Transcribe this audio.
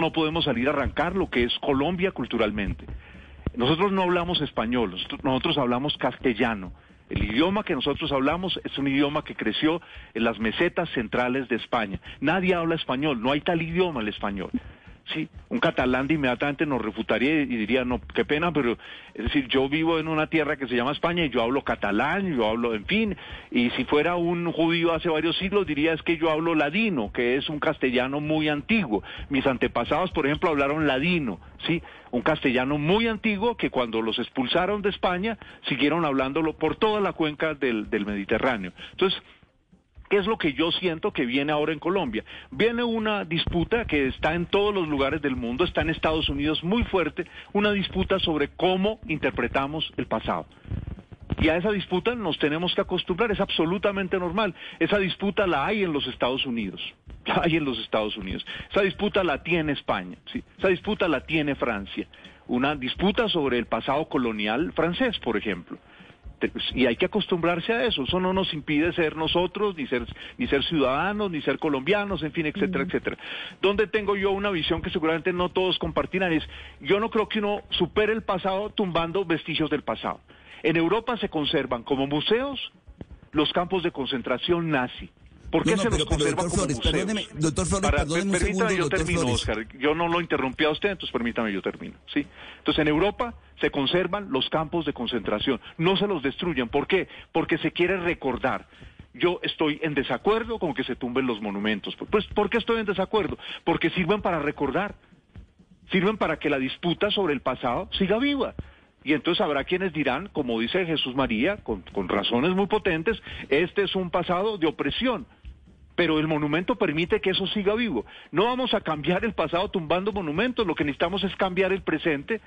no podemos salir a arrancar lo que es Colombia culturalmente. Nosotros no hablamos español, nosotros hablamos castellano. El idioma que nosotros hablamos es un idioma que creció en las mesetas centrales de España. Nadie habla español, no hay tal idioma el español. Sí, un catalán de inmediatamente nos refutaría y diría, no, qué pena, pero es decir, yo vivo en una tierra que se llama España y yo hablo catalán, yo hablo, en fin, y si fuera un judío hace varios siglos diría es que yo hablo ladino, que es un castellano muy antiguo. Mis antepasados, por ejemplo, hablaron ladino, ¿sí? Un castellano muy antiguo que cuando los expulsaron de España siguieron hablándolo por toda la cuenca del, del Mediterráneo. Entonces, ¿Qué es lo que yo siento que viene ahora en Colombia? Viene una disputa que está en todos los lugares del mundo, está en Estados Unidos muy fuerte, una disputa sobre cómo interpretamos el pasado. Y a esa disputa nos tenemos que acostumbrar, es absolutamente normal. Esa disputa la hay en los Estados Unidos, la hay en los Estados Unidos. Esa disputa la tiene España, ¿sí? esa disputa la tiene Francia. Una disputa sobre el pasado colonial francés, por ejemplo y hay que acostumbrarse a eso. Eso no nos impide ser nosotros, ni ser, ni ser ciudadanos, ni ser colombianos, en fin, etcétera, etcétera. Donde tengo yo una visión que seguramente no todos compartirán es, yo no creo que uno supere el pasado tumbando vestigios del pasado. En Europa se conservan como museos los campos de concentración nazi. ¿Por qué se los conserva como Flores, museos? Perdóneme, doctor Flores, Para, perdóneme un permítame, segundo, yo doctor termino, Flores. Oscar. Yo no lo interrumpí a usted, entonces permítame, yo termino. ¿sí? Entonces, en Europa se conservan los campos de concentración. No se los destruyen. ¿Por qué? Porque se quiere recordar. Yo estoy en desacuerdo con que se tumben los monumentos. Pues, ¿por qué estoy en desacuerdo? Porque sirven para recordar. Sirven para que la disputa sobre el pasado siga viva. Y entonces habrá quienes dirán, como dice Jesús María, con, con razones muy potentes, este es un pasado de opresión pero el monumento permite que eso siga vivo. No vamos a cambiar el pasado tumbando monumentos, lo que necesitamos es cambiar el presente